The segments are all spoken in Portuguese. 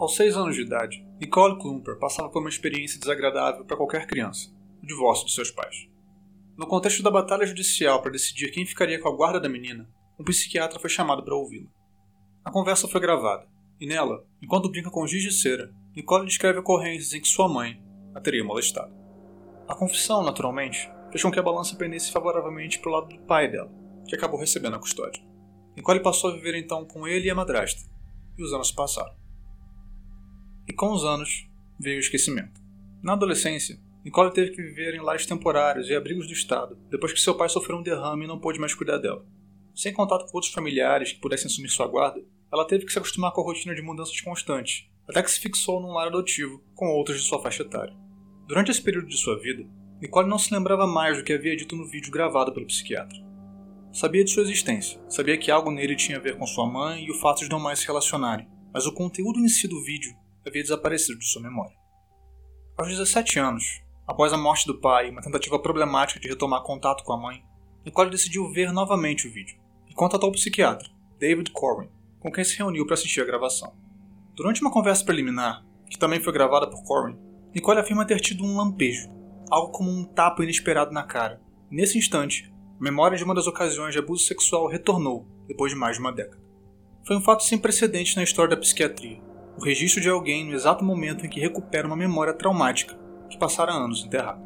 Aos seis anos de idade, Nicole Klumper passava por uma experiência desagradável para qualquer criança: o divórcio de seus pais. No contexto da batalha judicial para decidir quem ficaria com a guarda da menina, um psiquiatra foi chamado para ouvi-la. A conversa foi gravada, e nela, enquanto brinca com giz de cera, Nicole descreve ocorrências em que sua mãe a teria molestado. A confissão, naturalmente, fez com que a balança pendesse favoravelmente para o lado do pai dela, que acabou recebendo a custódia. Nicole passou a viver então com ele e a madrasta, e os anos passaram. E com os anos veio o esquecimento. Na adolescência, Nicole teve que viver em lares temporários e abrigos do Estado, depois que seu pai sofreu um derrame e não pôde mais cuidar dela. Sem contato com outros familiares que pudessem assumir sua guarda, ela teve que se acostumar com a rotina de mudanças constantes, até que se fixou num lar adotivo com outros de sua faixa etária. Durante esse período de sua vida, Nicole não se lembrava mais do que havia dito no vídeo gravado pelo psiquiatra. Sabia de sua existência, sabia que algo nele tinha a ver com sua mãe e o fato de não mais se relacionarem, mas o conteúdo em si do vídeo havia desaparecido de sua memória. Aos 17 anos, após a morte do pai e uma tentativa problemática de retomar contato com a mãe, Nicole decidiu ver novamente o vídeo e contatou o psiquiatra, David Corwin, com quem se reuniu para assistir a gravação. Durante uma conversa preliminar, que também foi gravada por Corwin, Nicole afirma ter tido um lampejo, algo como um tapa inesperado na cara. Nesse instante, a memória de uma das ocasiões de abuso sexual retornou, depois de mais de uma década. Foi um fato sem precedentes na história da psiquiatria, o registro de alguém no exato momento em que recupera uma memória traumática que passara anos enterrada.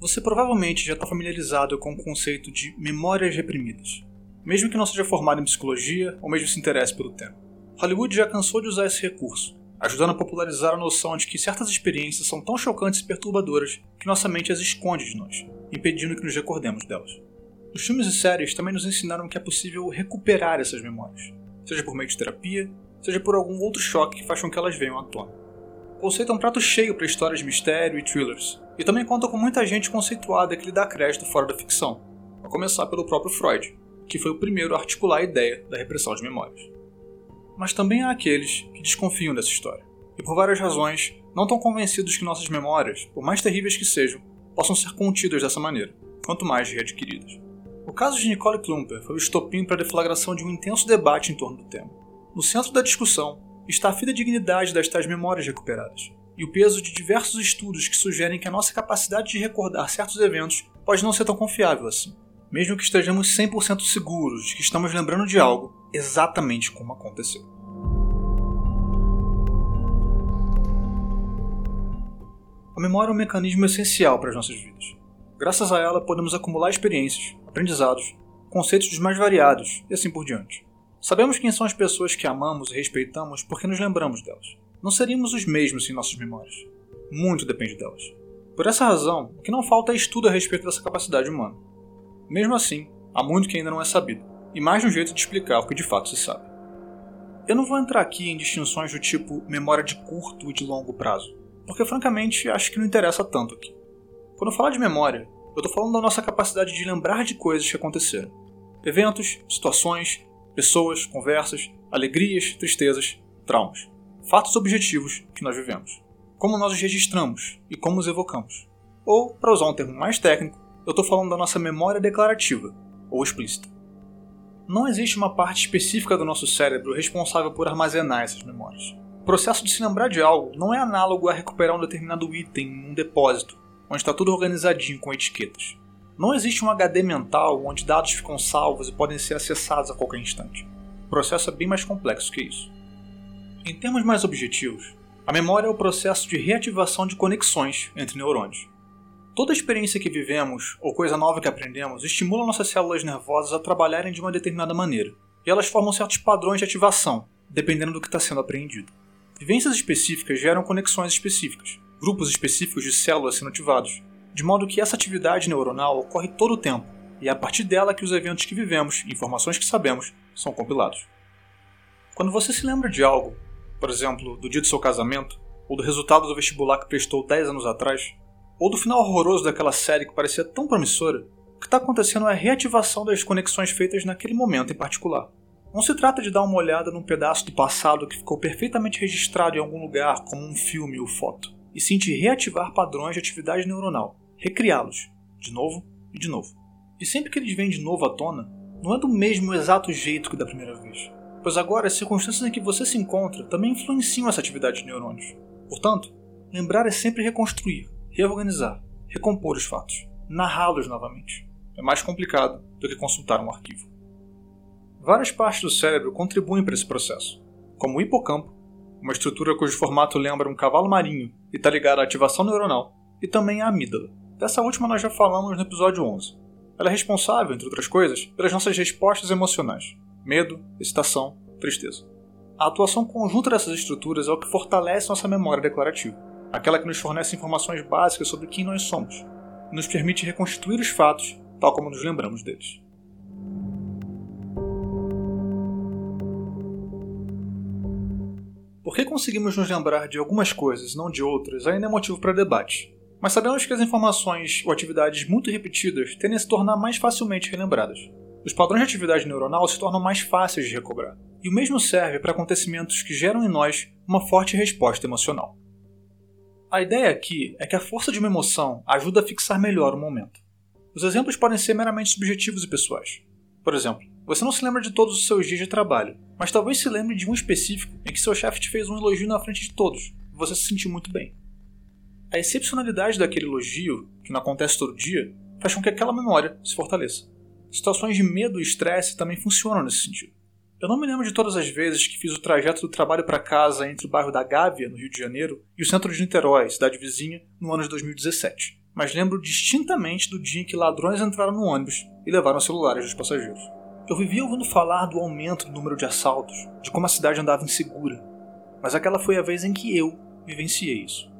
Você provavelmente já está familiarizado com o conceito de memórias reprimidas, mesmo que não seja formado em psicologia ou mesmo se interesse pelo tema. Hollywood já cansou de usar esse recurso, ajudando a popularizar a noção de que certas experiências são tão chocantes e perturbadoras que nossa mente as esconde de nós, impedindo que nos recordemos delas. Os filmes e séries também nos ensinaram que é possível recuperar essas memórias, seja por meio de terapia, seja por algum outro choque que faz com que elas venham à tona. O conceito é um prato cheio para histórias de mistério e thrillers, e também conta com muita gente conceituada que lhe dá crédito fora da ficção, a começar pelo próprio Freud, que foi o primeiro a articular a ideia da repressão de memórias. Mas também há aqueles que desconfiam dessa história, e por várias razões não estão convencidos que nossas memórias, por mais terríveis que sejam, possam ser contidas dessa maneira, quanto mais readquiridas. O caso de Nicole Klumper foi o estopim para a deflagração de um intenso debate em torno do tema. No centro da discussão está a fidedignidade das tais memórias recuperadas, e o peso de diversos estudos que sugerem que a nossa capacidade de recordar certos eventos pode não ser tão confiável assim, mesmo que estejamos 100% seguros de que estamos lembrando de algo exatamente como aconteceu. A memória é um mecanismo essencial para as nossas vidas. Graças a ela, podemos acumular experiências, aprendizados, conceitos dos mais variados e assim por diante. Sabemos quem são as pessoas que amamos e respeitamos porque nos lembramos delas. Não seríamos os mesmos sem nossas memórias. Muito depende delas. Por essa razão, o que não falta é estudo a respeito dessa capacidade humana. Mesmo assim, há muito que ainda não é sabido, e mais de um jeito de explicar o que de fato se sabe. Eu não vou entrar aqui em distinções do tipo memória de curto e de longo prazo, porque francamente acho que não interessa tanto aqui. Quando eu falar de memória, eu estou falando da nossa capacidade de lembrar de coisas que aconteceram. Eventos, situações, pessoas, conversas, alegrias, tristezas, traumas. Fatos objetivos que nós vivemos. Como nós os registramos e como os evocamos. Ou, para usar um termo mais técnico, eu estou falando da nossa memória declarativa, ou explícita. Não existe uma parte específica do nosso cérebro responsável por armazenar essas memórias. O processo de se lembrar de algo não é análogo a recuperar um determinado item em um depósito, onde está tudo organizadinho com etiquetas. Não existe um HD mental onde dados ficam salvos e podem ser acessados a qualquer instante. O processo é bem mais complexo que isso. Em termos mais objetivos, a memória é o processo de reativação de conexões entre neurônios. Toda experiência que vivemos ou coisa nova que aprendemos estimula nossas células nervosas a trabalharem de uma determinada maneira, e elas formam certos padrões de ativação, dependendo do que está sendo aprendido. Vivências específicas geram conexões específicas, grupos específicos de células sendo ativados, de modo que essa atividade neuronal ocorre todo o tempo, e é a partir dela que os eventos que vivemos, informações que sabemos, são compilados. Quando você se lembra de algo, por exemplo, do dia do seu casamento, ou do resultado do vestibular que prestou 10 anos atrás, ou do final horroroso daquela série que parecia tão promissora, o que está acontecendo é a reativação das conexões feitas naquele momento em particular. Não se trata de dar uma olhada num pedaço do passado que ficou perfeitamente registrado em algum lugar, como um filme ou foto e de reativar padrões de atividade neuronal, recriá-los, de novo e de novo. E sempre que eles vêm de novo à tona, não é do mesmo exato jeito que da primeira vez, pois agora as circunstâncias em que você se encontra também influenciam essa atividade de neurônios. Portanto, lembrar é sempre reconstruir, reorganizar, recompor os fatos, narrá-los novamente. É mais complicado do que consultar um arquivo. Várias partes do cérebro contribuem para esse processo, como o hipocampo, uma estrutura cujo formato lembra um cavalo marinho e está ligada à ativação neuronal, e também a amígdala. Dessa última nós já falamos no episódio 11. Ela é responsável, entre outras coisas, pelas nossas respostas emocionais: medo, excitação, tristeza. A atuação conjunta dessas estruturas é o que fortalece nossa memória declarativa, aquela que nos fornece informações básicas sobre quem nós somos, e nos permite reconstruir os fatos tal como nos lembramos deles. Por que conseguimos nos lembrar de algumas coisas, não de outras, ainda é motivo para debate. Mas sabemos que as informações ou atividades muito repetidas tendem a se tornar mais facilmente relembradas. Os padrões de atividade neuronal se tornam mais fáceis de recobrar. E o mesmo serve para acontecimentos que geram em nós uma forte resposta emocional. A ideia aqui é que a força de uma emoção ajuda a fixar melhor o momento. Os exemplos podem ser meramente subjetivos e pessoais. Por exemplo, você não se lembra de todos os seus dias de trabalho, mas talvez se lembre de um específico em que seu chefe te fez um elogio na frente de todos e você se sentiu muito bem. A excepcionalidade daquele elogio, que não acontece todo dia, faz com que aquela memória se fortaleça. Situações de medo e estresse também funcionam nesse sentido. Eu não me lembro de todas as vezes que fiz o trajeto do trabalho para casa entre o bairro da Gávea, no Rio de Janeiro, e o centro de Niterói, cidade vizinha, no ano de 2017. Mas lembro distintamente do dia em que ladrões entraram no ônibus e levaram os celulares dos passageiros. Eu vivia ouvindo falar do aumento do número de assaltos, de como a cidade andava insegura, mas aquela foi a vez em que eu vivenciei isso.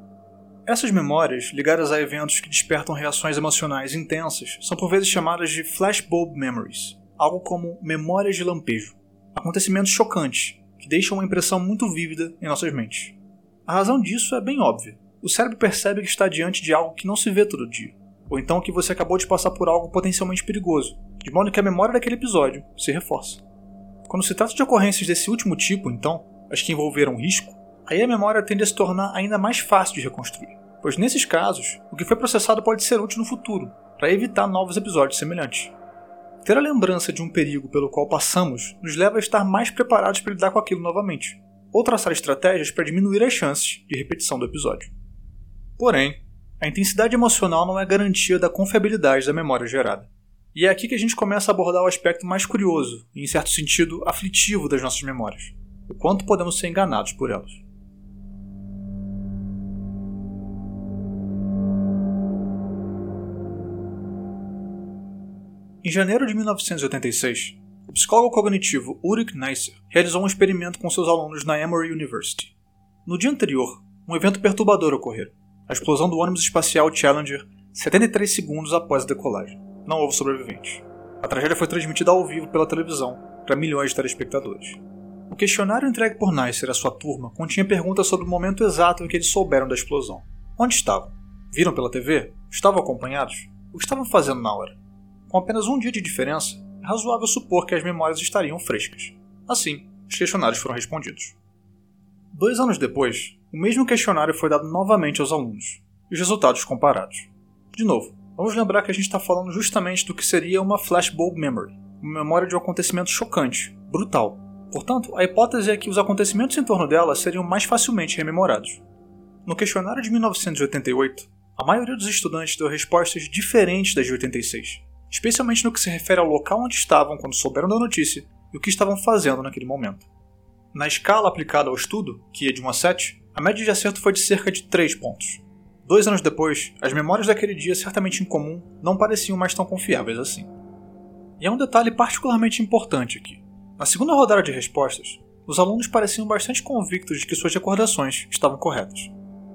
Essas memórias, ligadas a eventos que despertam reações emocionais intensas, são por vezes chamadas de flashbulb memories, algo como memórias de lampejo, acontecimentos chocantes que deixam uma impressão muito vívida em nossas mentes. A razão disso é bem óbvia. O cérebro percebe que está diante de algo que não se vê todo dia, ou então que você acabou de passar por algo potencialmente perigoso, de modo que a memória daquele episódio se reforça. Quando se trata de ocorrências desse último tipo, então, as que envolveram risco, aí a memória tende a se tornar ainda mais fácil de reconstruir, pois nesses casos, o que foi processado pode ser útil no futuro, para evitar novos episódios semelhantes. Ter a lembrança de um perigo pelo qual passamos nos leva a estar mais preparados para lidar com aquilo novamente, ou traçar estratégias para diminuir as chances de repetição do episódio. Porém, a intensidade emocional não é garantia da confiabilidade da memória gerada. E é aqui que a gente começa a abordar o aspecto mais curioso e, em certo sentido, aflitivo das nossas memórias: o quanto podemos ser enganados por elas. Em janeiro de 1986, o psicólogo cognitivo Ulrich Neisser realizou um experimento com seus alunos na Emory University. No dia anterior, um evento perturbador ocorreu: a explosão do ônibus espacial Challenger 73 segundos após a decolagem não houve sobreviventes. A tragédia foi transmitida ao vivo pela televisão para milhões de telespectadores. O questionário entregue por Neisser à sua turma continha perguntas sobre o momento exato em que eles souberam da explosão. Onde estavam? Viram pela TV? Estavam acompanhados? O que estavam fazendo na hora? Com apenas um dia de diferença, é razoável supor que as memórias estariam frescas. Assim, os questionários foram respondidos. Dois anos depois, o mesmo questionário foi dado novamente aos alunos, e os resultados comparados. De novo, Vamos lembrar que a gente está falando justamente do que seria uma flashbulb memory, uma memória de um acontecimento chocante, brutal. Portanto, a hipótese é que os acontecimentos em torno dela seriam mais facilmente rememorados. No questionário de 1988, a maioria dos estudantes deu respostas diferentes das de 86, especialmente no que se refere ao local onde estavam quando souberam da notícia e o que estavam fazendo naquele momento. Na escala aplicada ao estudo, que é de 1 a 7, a média de acerto foi de cerca de 3 pontos. Dois anos depois, as memórias daquele dia certamente incomum não pareciam mais tão confiáveis assim. E há um detalhe particularmente importante aqui. Na segunda rodada de respostas, os alunos pareciam bastante convictos de que suas recordações estavam corretas.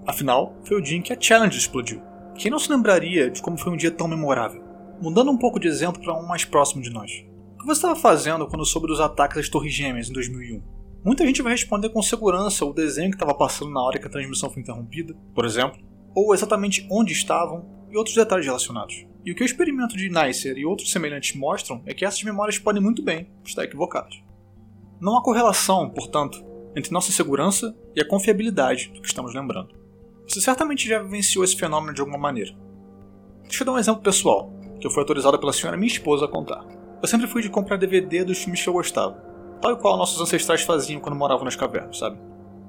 Afinal, foi o dia em que a Challenge explodiu. Quem não se lembraria de como foi um dia tão memorável? Mudando um pouco de exemplo para um mais próximo de nós. O que você estava fazendo quando soube dos ataques às Torres Gêmeas em 2001? Muita gente vai responder com segurança o desenho que estava passando na hora que a transmissão foi interrompida, por exemplo, ou exatamente onde estavam e outros detalhes relacionados. E o que o experimento de Neisser e outros semelhantes mostram é que essas memórias podem muito bem estar equivocadas. Não há correlação, portanto, entre nossa segurança e a confiabilidade do que estamos lembrando. Você certamente já vivenciou esse fenômeno de alguma maneira. Deixa eu dar um exemplo pessoal, que eu fui autorizado pela senhora minha esposa a contar. eu sempre fui de comprar DVD dos filmes que eu gostava, tal e qual nossos ancestrais faziam quando moravam nas cavernas, sabe?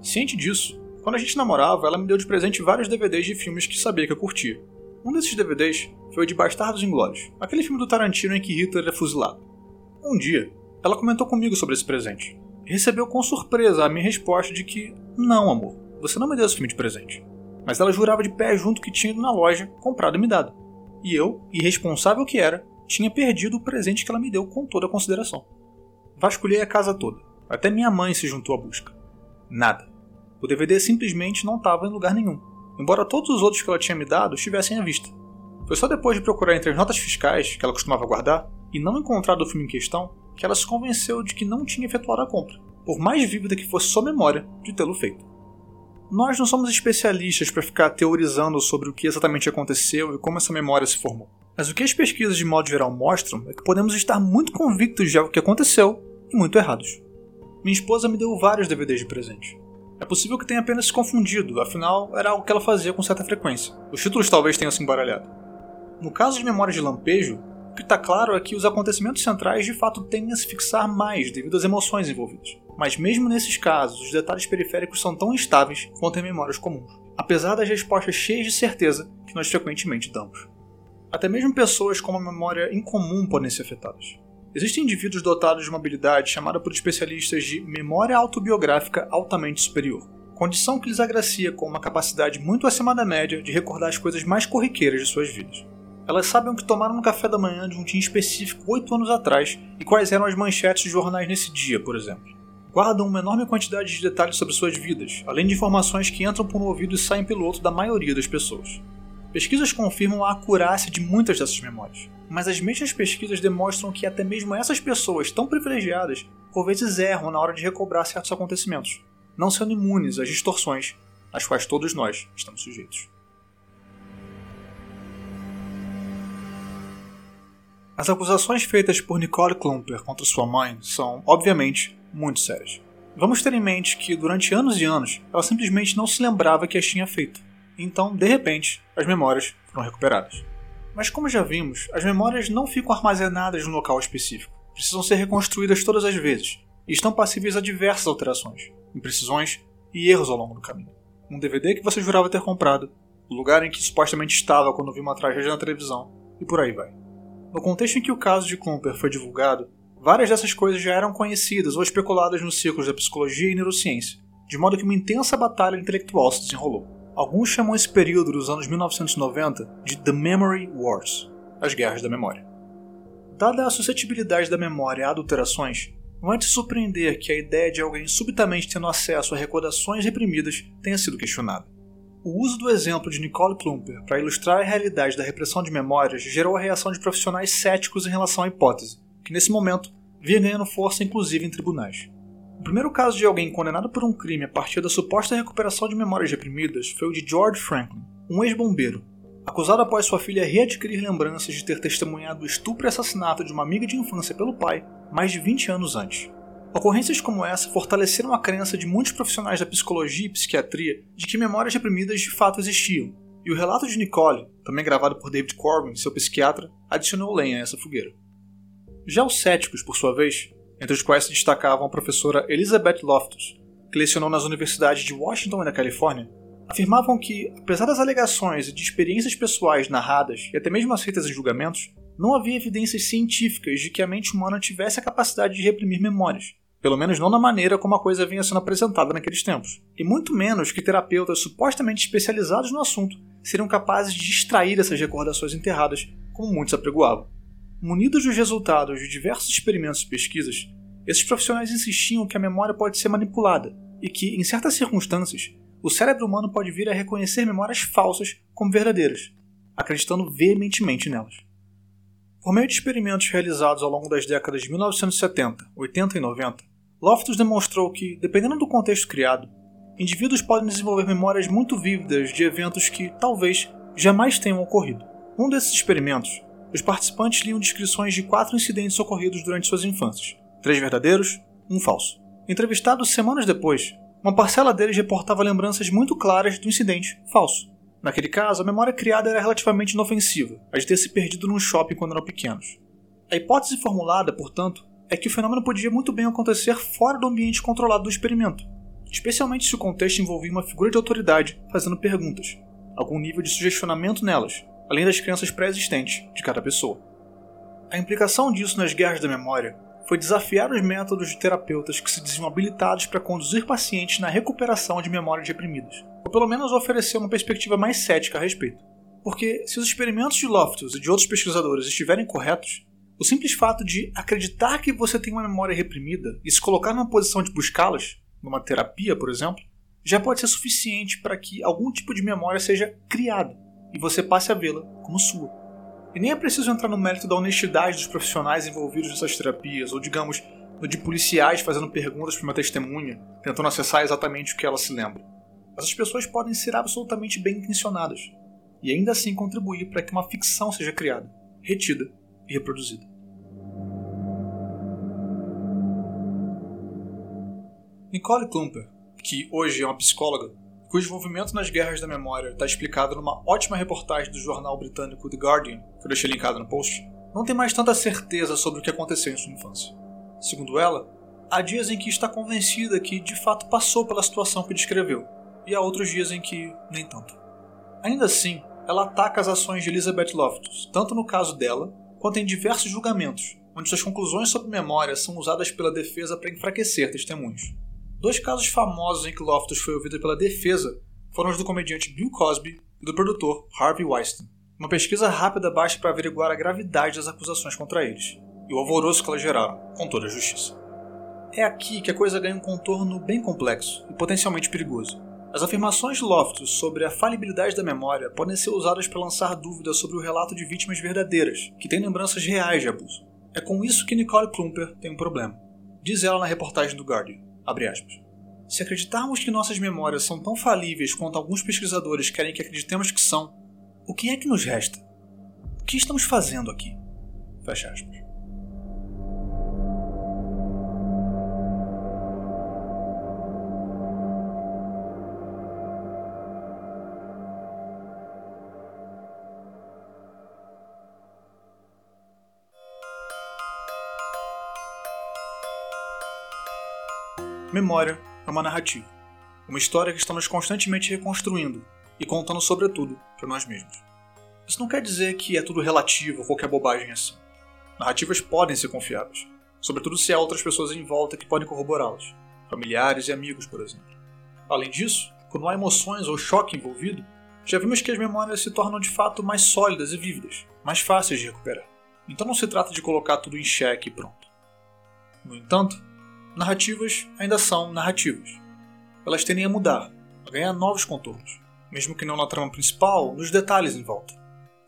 Ciente disso, quando a gente namorava, ela me deu de presente vários DVDs de filmes que sabia que eu curtia. Um desses DVDs foi o de Bastardos Inglórios, aquele filme do Tarantino em que Hitler é fuzilado. Um dia, ela comentou comigo sobre esse presente. E recebeu com surpresa a minha resposta de que, não, amor, você não me deu esse filme de presente. Mas ela jurava de pé junto que tinha ido na loja, comprado e me dado. E eu, irresponsável que era, tinha perdido o presente que ela me deu com toda a consideração. Vasculhei a casa toda. Até minha mãe se juntou à busca. Nada. O DVD simplesmente não estava em lugar nenhum, embora todos os outros que ela tinha me dado estivessem à vista. Foi só depois de procurar entre as notas fiscais que ela costumava guardar e não encontrar o filme em questão que ela se convenceu de que não tinha efetuado a compra, por mais vívida que fosse sua memória de tê-lo feito. Nós não somos especialistas para ficar teorizando sobre o que exatamente aconteceu e como essa memória se formou. Mas o que as pesquisas de modo geral mostram é que podemos estar muito convictos de algo que aconteceu e muito errados. Minha esposa me deu vários DVDs de presente. É possível que tenha apenas se confundido, afinal era algo que ela fazia com certa frequência. Os títulos talvez tenham se embaralhado. No caso de Memórias de Lampejo, o que está claro é que os acontecimentos centrais de fato tendem a se fixar mais devido às emoções envolvidas. Mas mesmo nesses casos, os detalhes periféricos são tão instáveis quanto em memórias comuns, apesar das respostas cheias de certeza que nós frequentemente damos. Até mesmo pessoas com uma memória incomum podem ser afetadas. Existem indivíduos dotados de uma habilidade chamada por especialistas de memória autobiográfica altamente superior, condição que lhes agracia com uma capacidade muito acima da média de recordar as coisas mais corriqueiras de suas vidas. Elas sabem o que tomaram no café da manhã de um dia específico oito anos atrás e quais eram as manchetes de jornais nesse dia, por exemplo. Guardam uma enorme quantidade de detalhes sobre suas vidas, além de informações que entram por um ouvido e saem pelo outro da maioria das pessoas. Pesquisas confirmam a acurácia de muitas dessas memórias, mas as mesmas pesquisas demonstram que até mesmo essas pessoas tão privilegiadas por vezes erram na hora de recobrar certos acontecimentos, não sendo imunes às distorções às quais todos nós estamos sujeitos. As acusações feitas por Nicole Klumper contra sua mãe são, obviamente, muito sérias. Vamos ter em mente que, durante anos e anos, ela simplesmente não se lembrava que as tinha feito. Então, de repente, as memórias foram recuperadas. Mas como já vimos, as memórias não ficam armazenadas num local específico. Precisam ser reconstruídas todas as vezes e estão passíveis a diversas alterações, imprecisões e erros ao longo do caminho. Um DVD que você jurava ter comprado, o lugar em que supostamente estava quando viu uma tragédia na televisão, e por aí vai. No contexto em que o caso de Klumper foi divulgado, várias dessas coisas já eram conhecidas ou especuladas nos círculos da psicologia e neurociência, de modo que uma intensa batalha intelectual se desenrolou. Alguns chamam esse período dos anos 1990 de The Memory Wars as guerras da memória. Dada a suscetibilidade da memória a adulterações, não é de surpreender que a ideia de alguém subitamente tendo acesso a recordações reprimidas tenha sido questionada. O uso do exemplo de Nicole Klumper para ilustrar a realidade da repressão de memórias gerou a reação de profissionais céticos em relação à hipótese, que nesse momento vinha ganhando força inclusive em tribunais. O primeiro caso de alguém condenado por um crime a partir da suposta recuperação de memórias reprimidas foi o de George Franklin, um ex-bombeiro, acusado após sua filha readquirir lembranças de ter testemunhado o estupro e assassinato de uma amiga de infância pelo pai mais de 20 anos antes. Ocorrências como essa fortaleceram a crença de muitos profissionais da psicologia e psiquiatria de que memórias reprimidas de fato existiam, e o relato de Nicole, também gravado por David Corbin, seu psiquiatra, adicionou lenha a essa fogueira. Já os céticos, por sua vez, entre os quais se destacavam a professora Elizabeth Loftus, que lecionou nas universidades de Washington e da Califórnia, afirmavam que, apesar das alegações e de experiências pessoais narradas e até mesmo aceitas em julgamentos, não havia evidências científicas de que a mente humana tivesse a capacidade de reprimir memórias, pelo menos não da maneira como a coisa vinha sendo apresentada naqueles tempos, e muito menos que terapeutas supostamente especializados no assunto seriam capazes de extrair essas recordações enterradas, como muitos apregoavam. Munidos dos resultados de diversos experimentos e pesquisas, esses profissionais insistiam que a memória pode ser manipulada e que, em certas circunstâncias, o cérebro humano pode vir a reconhecer memórias falsas como verdadeiras, acreditando veementemente nelas. Por meio de experimentos realizados ao longo das décadas de 1970, 80 e 90, Loftus demonstrou que, dependendo do contexto criado, indivíduos podem desenvolver memórias muito vívidas de eventos que, talvez, jamais tenham ocorrido. Um desses experimentos os participantes liam descrições de quatro incidentes ocorridos durante suas infâncias: três verdadeiros, um falso. Entrevistados semanas depois, uma parcela deles reportava lembranças muito claras do incidente falso. Naquele caso, a memória criada era relativamente inofensiva, a de ter se perdido num shopping quando eram pequenos. A hipótese formulada, portanto, é que o fenômeno podia muito bem acontecer fora do ambiente controlado do experimento, especialmente se o contexto envolvia uma figura de autoridade fazendo perguntas, algum nível de sugestionamento nelas, além das crenças pré-existentes de cada pessoa. A implicação disso nas guerras da memória foi desafiar os métodos de terapeutas que se diziam habilitados para conduzir pacientes na recuperação de memórias reprimidas, ou pelo menos oferecer uma perspectiva mais cética a respeito. Porque se os experimentos de Loftus e de outros pesquisadores estiverem corretos, o simples fato de acreditar que você tem uma memória reprimida e se colocar numa posição de buscá-las, numa terapia, por exemplo, já pode ser suficiente para que algum tipo de memória seja criada e você passe a vê-la como sua. E nem é preciso entrar no mérito da honestidade dos profissionais envolvidos nessas terapias, ou digamos, no de policiais fazendo perguntas para uma testemunha, tentando acessar exatamente o que ela se lembra. Essas pessoas podem ser absolutamente bem intencionadas e ainda assim contribuir para que uma ficção seja criada, retida e reproduzida. Nicole Klumper que hoje é uma psicóloga, cujo envolvimento nas guerras da memória está explicado numa ótima reportagem do jornal britânico The Guardian, que eu deixei linkado no post, não tem mais tanta certeza sobre o que aconteceu em sua infância. Segundo ela, há dias em que está convencida que de fato passou pela situação que descreveu, e há outros dias em que nem tanto. Ainda assim, ela ataca as ações de Elizabeth Loftus, tanto no caso dela, quanto em diversos julgamentos, onde suas conclusões sobre memória são usadas pela defesa para enfraquecer testemunhos. Dois casos famosos em que Loftus foi ouvido pela defesa foram os do comediante Bill Cosby e do produtor Harvey Weinstein. Uma pesquisa rápida basta para averiguar a gravidade das acusações contra eles e o alvoroço que elas geraram, com toda a justiça. É aqui que a coisa ganha um contorno bem complexo e potencialmente perigoso. As afirmações de Loftus sobre a falibilidade da memória podem ser usadas para lançar dúvidas sobre o relato de vítimas verdadeiras, que têm lembranças reais de abuso. É com isso que Nicole Klumper tem um problema. Diz ela na reportagem do Guardian. Se acreditarmos que nossas memórias são tão falíveis quanto alguns pesquisadores querem que acreditemos que são, o que é que nos resta? O que estamos fazendo aqui? Fecha aspas. Memória é uma narrativa, uma história que estamos constantemente reconstruindo e contando, sobretudo, para nós mesmos. Isso não quer dizer que é tudo relativo ou qualquer bobagem assim. Narrativas podem ser confiáveis, sobretudo se há outras pessoas em volta que podem corroborá-las, familiares e amigos, por exemplo. Além disso, quando há emoções ou choque envolvido, já vimos que as memórias se tornam de fato mais sólidas e vívidas, mais fáceis de recuperar. Então não se trata de colocar tudo em xeque e pronto. No entanto, narrativas ainda são narrativas. Elas tendem a mudar, a ganhar novos contornos, mesmo que não na trama principal, nos detalhes em volta.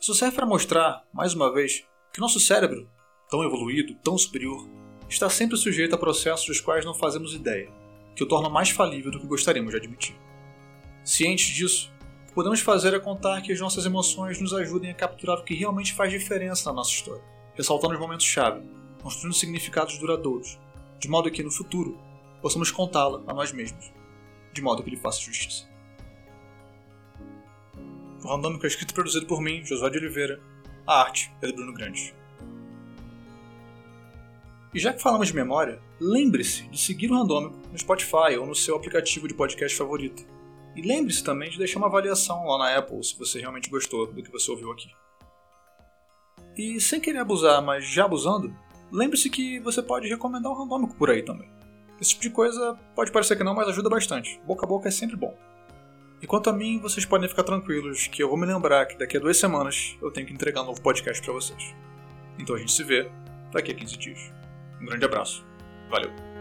Isso serve para mostrar, mais uma vez, que nosso cérebro, tão evoluído, tão superior, está sempre sujeito a processos dos quais não fazemos ideia, que o tornam mais falível do que gostaríamos de admitir. Cientes disso, o que podemos fazer é contar que as nossas emoções nos ajudem a capturar o que realmente faz diferença na nossa história, ressaltando os momentos-chave, construindo significados duradouros, de modo que no futuro possamos contá-la a nós mesmos, de modo que lhe faça justiça. O Randômico é escrito e produzido por mim, Josué de Oliveira, a arte é do Bruno Grande. E já que falamos de memória, lembre-se de seguir o Randômico no Spotify ou no seu aplicativo de podcast favorito. E lembre-se também de deixar uma avaliação lá na Apple se você realmente gostou do que você ouviu aqui. E sem querer abusar, mas já abusando, lembre-se que você pode recomendar um randômico por aí também. Esse tipo de coisa pode parecer que não, mas ajuda bastante. Boca a boca é sempre bom. E quanto a mim, vocês podem ficar tranquilos que eu vou me lembrar que daqui a duas semanas eu tenho que entregar um novo podcast para vocês. Então a gente se vê daqui a 15 dias. Um grande abraço. Valeu.